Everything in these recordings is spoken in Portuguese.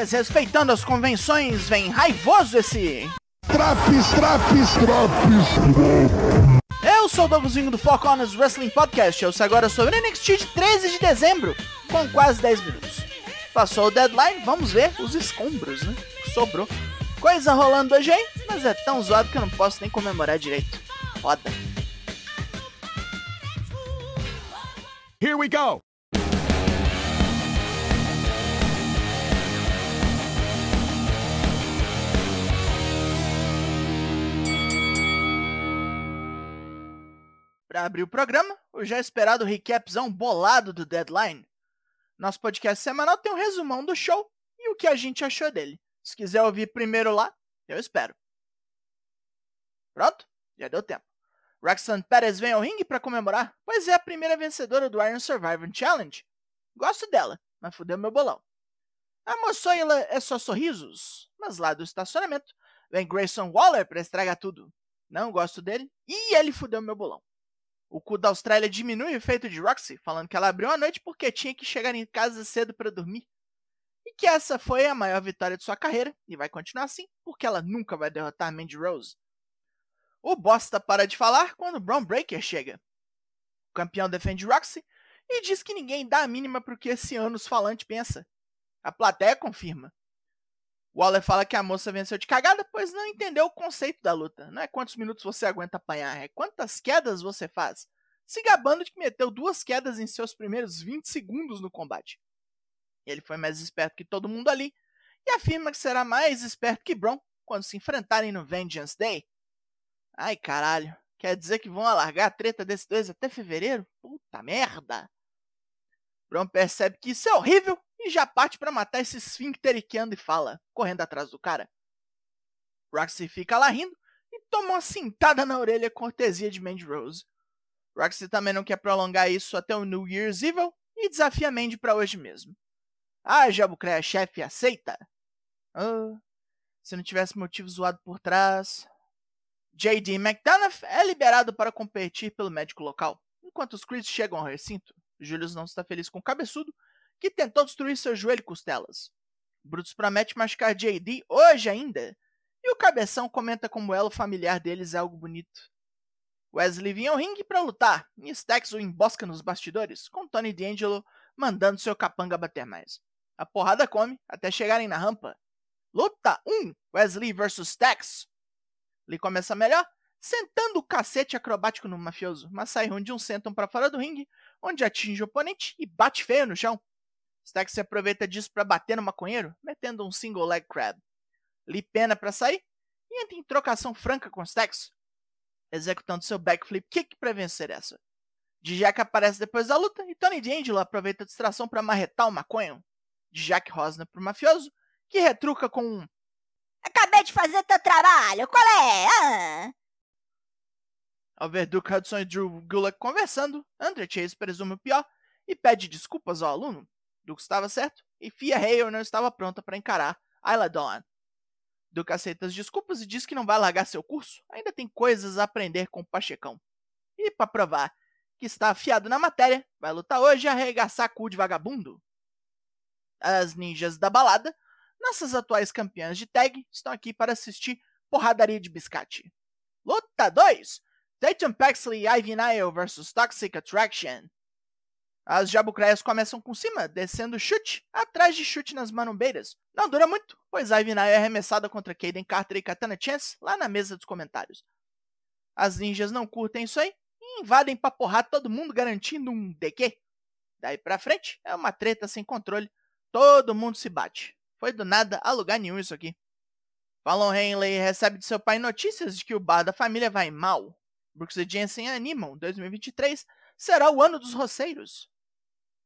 Desrespeitando as convenções, vem raivoso esse. Traps, traps, traps. Eu sou o Douglasinho do Four Corners Wrestling Podcast. Eu sei agora sobre o NXT de 13 de dezembro, com quase 10 minutos. Passou o deadline, vamos ver os escombros, né? Sobrou. Coisa rolando hoje aí, mas é tão zoado que eu não posso nem comemorar direito. Roda. Here we go. Para abrir o programa, o já esperado recapzão bolado do Deadline. Nosso podcast semanal tem um resumão do show e o que a gente achou dele. Se quiser ouvir primeiro lá, eu espero. Pronto? Já deu tempo. Roxanne Perez vem ao ringue para comemorar, pois é a primeira vencedora do Iron Survivor Challenge. Gosto dela, mas fudeu meu bolão. A moçoila é só sorrisos, mas lá do estacionamento vem Grayson Waller para estragar tudo. Não gosto dele e ele fudeu meu bolão. O cu da Austrália diminui o efeito de Roxy, falando que ela abriu a noite porque tinha que chegar em casa cedo para dormir. E que essa foi a maior vitória de sua carreira, e vai continuar assim, porque ela nunca vai derrotar Mandy Rose. O bosta para de falar quando Braun Breaker chega. O campeão defende Roxy e diz que ninguém dá a mínima para o que esse anos falante pensa. A plateia confirma. Waller fala que a moça venceu de cagada, pois não entendeu o conceito da luta. Não é quantos minutos você aguenta apanhar, é quantas quedas você faz. Se gabando de que meteu duas quedas em seus primeiros 20 segundos no combate. Ele foi mais esperto que todo mundo ali e afirma que será mais esperto que Braun quando se enfrentarem no Vengeance Day. Ai caralho, quer dizer que vão alargar a treta desses dois até fevereiro? Puta merda! Braun percebe que isso é horrível e já parte para matar esse esfíncter que anda e fala, correndo atrás do cara. Roxy fica lá rindo e toma uma cintada na orelha cortesia de Mandy Rose. Roxy também não quer prolongar isso até o New Year's Evil e desafia Mandy para hoje mesmo. Ah, Jabucreia chefe, aceita? Oh, se não tivesse motivo zoado por trás. J.D. McDonough é liberado para competir pelo médico local. Enquanto os Creeds chegam ao recinto, Julius não está feliz com o cabeçudo que tentou destruir seu joelho e costelas. Brutus promete machucar JD hoje ainda, e o cabeção comenta como o elo familiar deles é algo bonito. Wesley vinha ao ringue para lutar, e Stax o embosca nos bastidores, com Tony D'Angelo mandando seu capanga bater mais. A porrada come até chegarem na rampa. Luta 1: Wesley vs Stax. Lee começa melhor, sentando o cacete acrobático no mafioso, mas sai onde um sentam para fora do ringue, onde atinge o oponente e bate feio no chão. Stack se aproveita disso para bater no maconheiro, metendo um single leg crab. Lee pena para sair e entra em trocação franca com Stacks, executando seu backflip kick para vencer essa. Dijak aparece depois da luta e Tony D'Angelo aproveita a distração para marretar o maconho. Dijak rosna pro mafioso, que retruca com um Acabei de fazer teu trabalho, qual é? Ah? Ao ver Duke Hudson e Drew Gulak conversando, Andre Chase presume o pior e pede desculpas ao aluno. Duke estava certo e Fia Hale não estava pronta para encarar Ayla Dawn. Duke aceita as desculpas e diz que não vai largar seu curso, ainda tem coisas a aprender com o Pachecão. E para provar que está afiado na matéria, vai lutar hoje e arregaçar cu de vagabundo. As ninjas da balada, nossas atuais campeãs de tag, estão aqui para assistir porradaria de biscate. Luta 2! Dayton Paxley e Ivy Nile vs Toxic Attraction. As jabucreias começam com cima, descendo chute, atrás de chute nas manombeiras. Não dura muito, pois Ivy Nile é arremessada contra Kaden Carter e Katana Chance lá na mesa dos comentários. As ninjas não curtem isso aí e invadem pra porrar todo mundo garantindo um DQ. Daí pra frente é uma treta sem controle, todo mundo se bate. Foi do nada a lugar nenhum isso aqui. Fallon Henley recebe de seu pai notícias de que o bar da família vai mal. Brooks e Jensen animam 2023 será o ano dos roceiros.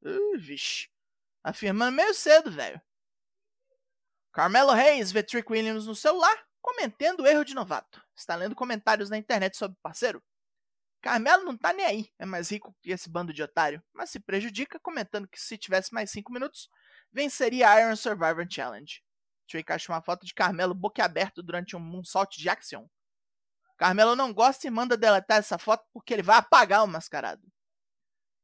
Uh, vixe. Afirmando meio cedo, velho. Carmelo Reis vê Trick Williams no celular, comentando o erro de novato. Está lendo comentários na internet sobre o parceiro. Carmelo não tá nem aí, é mais rico que esse bando de otário, mas se prejudica comentando que se tivesse mais 5 minutos, venceria a Iron Survivor Challenge. Trick acha uma foto de Carmelo boquiaberto durante um moonsault de Action. Carmelo não gosta e manda deletar essa foto porque ele vai apagar o mascarado.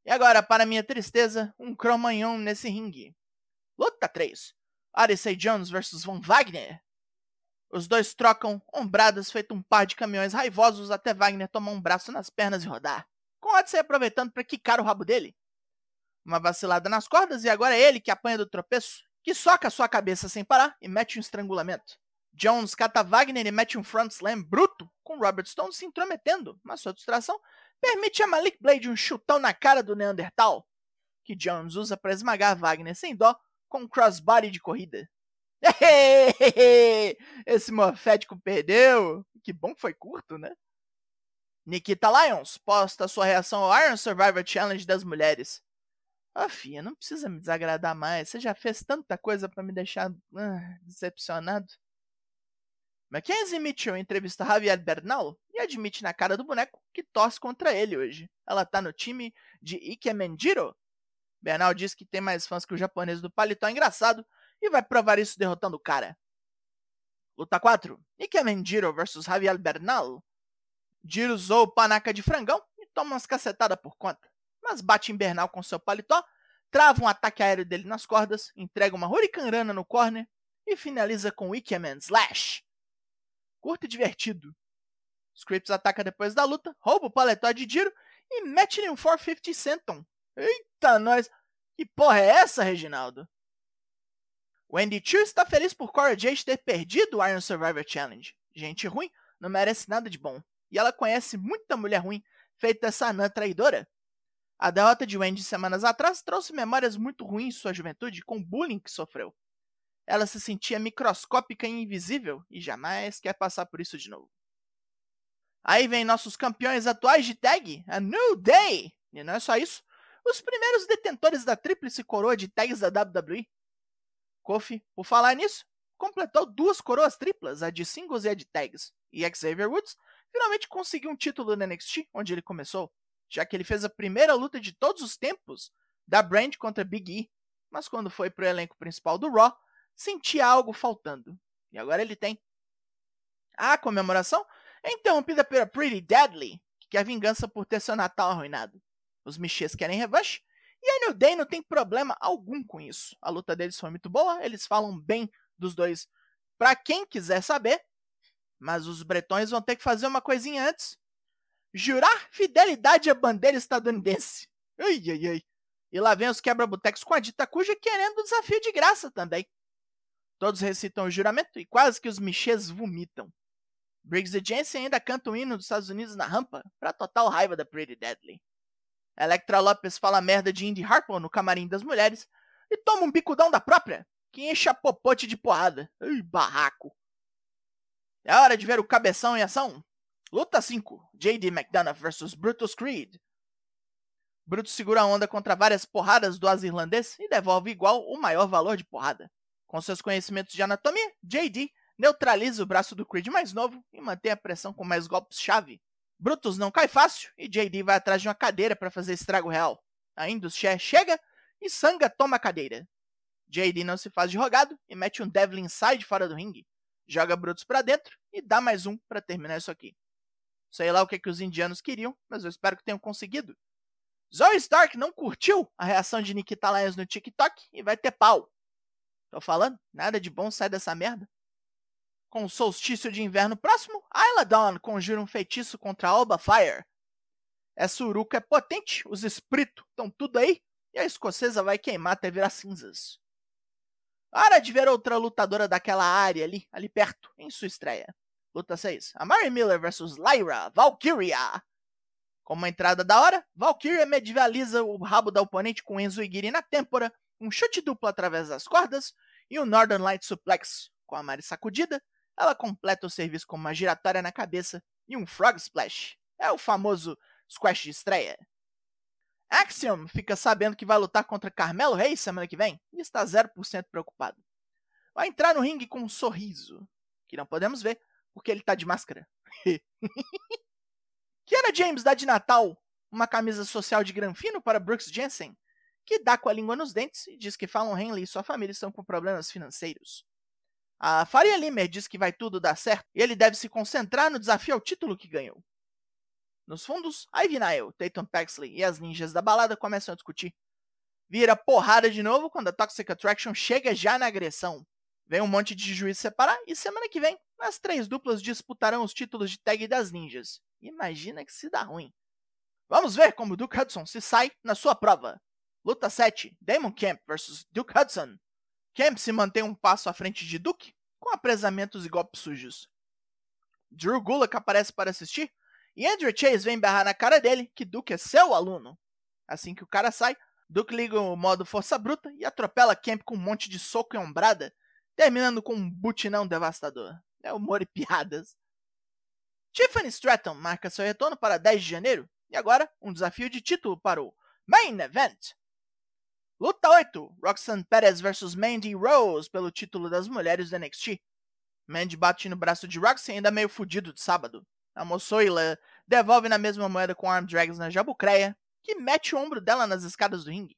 E agora, para minha tristeza, um cromanhão nesse ringue. Luta 3. Odyssey Jones versus Von Wagner. Os dois trocam ombradas feito um par de caminhões raivosos até Wagner tomar um braço nas pernas e rodar, com Odyssey aproveitando para quicar o rabo dele. Uma vacilada nas cordas e agora é ele que apanha do tropeço, que soca sua cabeça sem parar e mete um estrangulamento. Jones cata Wagner e mete um front slam bruto, com Robert Stone se intrometendo, mas sua distração permite a Malik Blade um chutão na cara do Neandertal, que Jones usa para esmagar Wagner sem dó com um crossbody de corrida. Esse morfético perdeu. Que bom que foi curto, né? Nikita Lyons posta sua reação ao Iron Survivor Challenge das mulheres. Ah, filha, não precisa me desagradar mais. Você já fez tanta coisa para me deixar ah, decepcionado. Mackenzie Mitchell entrevista Javier Bernal e admite na cara do boneco que torce contra ele hoje. Ela tá no time de Ikemendiro. Bernal diz que tem mais fãs que o japonês do paletó engraçado e vai provar isso derrotando o cara. Luta 4. Ikemendiro vs Javier Bernal. Jiro usou o panaca de frangão e toma umas cacetadas por conta mas bate em Bernal com seu paletó, trava um ataque aéreo dele nas cordas, entrega uma Hurricanrana no corner e finaliza com Wickerman Slash. Curto e divertido. Scripps ataca depois da luta, rouba o paletó de Diro e mete-lhe um 450 Senton. Eita, nós! Que porra é essa, Reginaldo? Wendy Chu está feliz por Cora Jade ter perdido o Iron Survivor Challenge. Gente ruim não merece nada de bom. E ela conhece muita mulher ruim, feita essa anã traidora. A derrota de Wendy semanas atrás trouxe memórias muito ruins de sua juventude com o bullying que sofreu. Ela se sentia microscópica e invisível e jamais quer passar por isso de novo. Aí vem nossos campeões atuais de tag, a New Day! E não é só isso, os primeiros detentores da tríplice coroa de tags da WWE. Kofi, por falar nisso, completou duas coroas triplas, a de singles e a de tags. E Xavier Woods finalmente conseguiu um título no NXT, onde ele começou já que ele fez a primeira luta de todos os tempos da Brand contra Big E, mas quando foi pro elenco principal do Raw, sentia algo faltando. E agora ele tem. A comemoração é interrompida pela Pretty Deadly, que quer vingança por ter seu Natal arruinado. Os Michês querem revanche, e a New Day não tem problema algum com isso. A luta deles foi muito boa, eles falam bem dos dois para quem quiser saber, mas os bretões vão ter que fazer uma coisinha antes jurar fidelidade à bandeira estadunidense. Ai, ai, ai. E lá vem os quebra-botecos com a dita cuja querendo o desafio de graça também. Todos recitam o juramento e quase que os michês vomitam. Briggs e Jensen ainda cantam o hino dos Estados Unidos na rampa, pra total raiva da Pretty Deadly. Electra Lopes fala merda de Indy Harper no camarim das mulheres e toma um bicudão da própria, que enche a popote de porrada. Ai, barraco. É hora de ver o cabeção em ação. Luta 5: JD McDonough vs Brutus Creed. Brutus segura a onda contra várias porradas do as irlandês e devolve igual o maior valor de porrada. Com seus conhecimentos de anatomia, JD neutraliza o braço do Creed mais novo e mantém a pressão com mais golpes-chave. Brutus não cai fácil e JD vai atrás de uma cadeira para fazer estrago real. A Induscher chega e Sanga toma a cadeira. JD não se faz de rogado e mete um Devil Inside fora do ringue. Joga Brutus para dentro e dá mais um para terminar isso aqui. Sei lá o que, que os indianos queriam, mas eu espero que tenham conseguido. Zoe Stark não curtiu a reação de Nikita Lyons no TikTok e vai ter pau. Tô falando, nada de bom sai dessa merda. Com o solstício de inverno próximo, Ayla Dawn conjura um feitiço contra Alba Fire. Essa uruca é potente, os espíritos estão tudo aí, e a escocesa vai queimar até virar cinzas. Hora de ver outra lutadora daquela área ali, ali perto, em sua estreia. Luta 6. Amari Miller vs Lyra Valkyria. Com uma entrada da hora, Valkyria medievaliza o rabo da oponente com Enzo Igiri na têmpora, um chute duplo através das cordas e um Northern Light Suplex. Com a Mari sacudida, ela completa o serviço com uma giratória na cabeça e um Frog Splash. É o famoso squash de estreia. Axiom fica sabendo que vai lutar contra Carmelo Reis semana que vem e está 0% preocupado. Vai entrar no ringue com um sorriso, que não podemos ver, porque ele tá de máscara. Kiana James dá de Natal uma camisa social de granfino para Brooks Jensen, que dá com a língua nos dentes e diz que Fallon Henley e sua família estão com problemas financeiros. A Faria Limer diz que vai tudo dar certo e ele deve se concentrar no desafio ao título que ganhou. Nos fundos, Ivy Nile, Tatum Paxley e as ninjas da balada começam a discutir. vira porrada de novo quando a Toxic Attraction chega já na agressão. Vem um monte de juiz separar e semana que vem as três duplas disputarão os títulos de tag das ninjas. Imagina que se dá ruim. Vamos ver como Duke Hudson se sai na sua prova. Luta 7, Damon Camp vs Duke Hudson. Camp se mantém um passo à frente de Duke, com apresamentos e golpes sujos. Drew Gulak aparece para assistir, e Andrew Chase vem berrar na cara dele que Duke é seu aluno. Assim que o cara sai, Duke liga o modo força bruta e atropela Camp com um monte de soco e ombrada, terminando com um butinão devastador. É humor e piadas. Tiffany Stratton marca seu retorno para 10 de janeiro, e agora um desafio de título para o Main Event. Luta 8, Roxanne Perez vs Mandy Rose pelo título das mulheres do NXT. Mandy bate no braço de Roxy ainda meio fudido de sábado. A moçoila devolve na mesma moeda com arm drags na jabucreia, que mete o ombro dela nas escadas do ringue.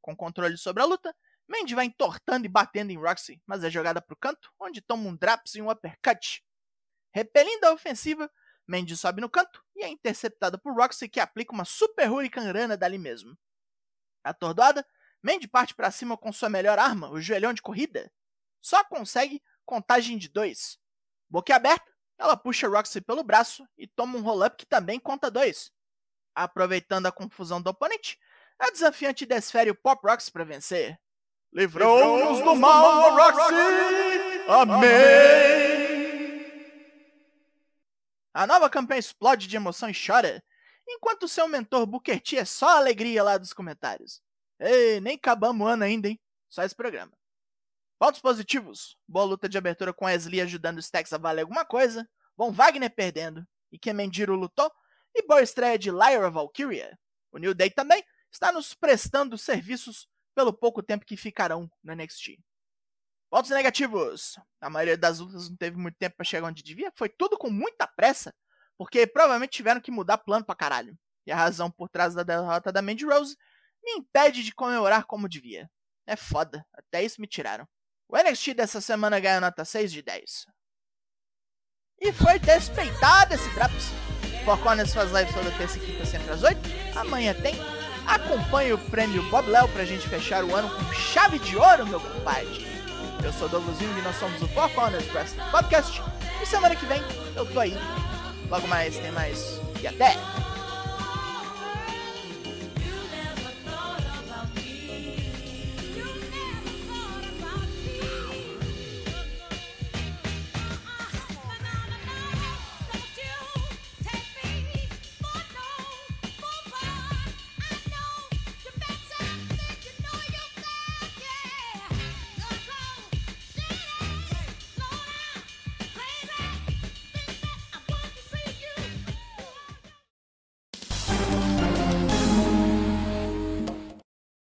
Com controle sobre a luta, Mandy vai entortando e batendo em Roxy, mas é jogada para o canto, onde toma um draps e um uppercut. Repelindo a ofensiva, Mandy sobe no canto e é interceptada por Roxy, que aplica uma super Hurricane Rana dali mesmo. Atordoada, Mandy parte para cima com sua melhor arma, o joelhão de corrida. Só consegue contagem de dois. Boca aberta, ela puxa Roxy pelo braço e toma um roll-up que também conta dois. Aproveitando a confusão do oponente, a desafiante desfere o Pop Rocks para vencer. Livrou-nos do mal, Roxy! Amém! A nova campanha explode de emoção e chora, enquanto seu mentor Booker T é só alegria lá dos comentários. Ei, nem acabamos o ano ainda, hein? Só esse programa. Pontos positivos. Boa luta de abertura com Wesley ajudando os Stacks a valer alguma coisa. Von Wagner perdendo. E Kemendiro lutou. E boa estreia de Lyra Valkyria. O New Day também está nos prestando serviços pelo pouco tempo que ficarão no NXT. Pontos negativos. A maioria das lutas não teve muito tempo para chegar onde devia. Foi tudo com muita pressa. Porque provavelmente tiveram que mudar plano pra caralho. E a razão por trás da derrota da Mandy Rose me impede de comemorar como devia. É foda. Até isso me tiraram. O NXT dessa semana ganhou nota 6 de 10. E foi despeitado esse Traps. Four Corners faz live toda terça e quinta sempre às 8. Amanhã tem. Acompanhe o prêmio Bob Léo pra gente fechar o ano com chave de ouro, meu compadre. Eu sou Douglas Jung e nós somos o Four Corners Wrestling Podcast. E semana que vem eu tô aí. Logo mais tem mais. E até!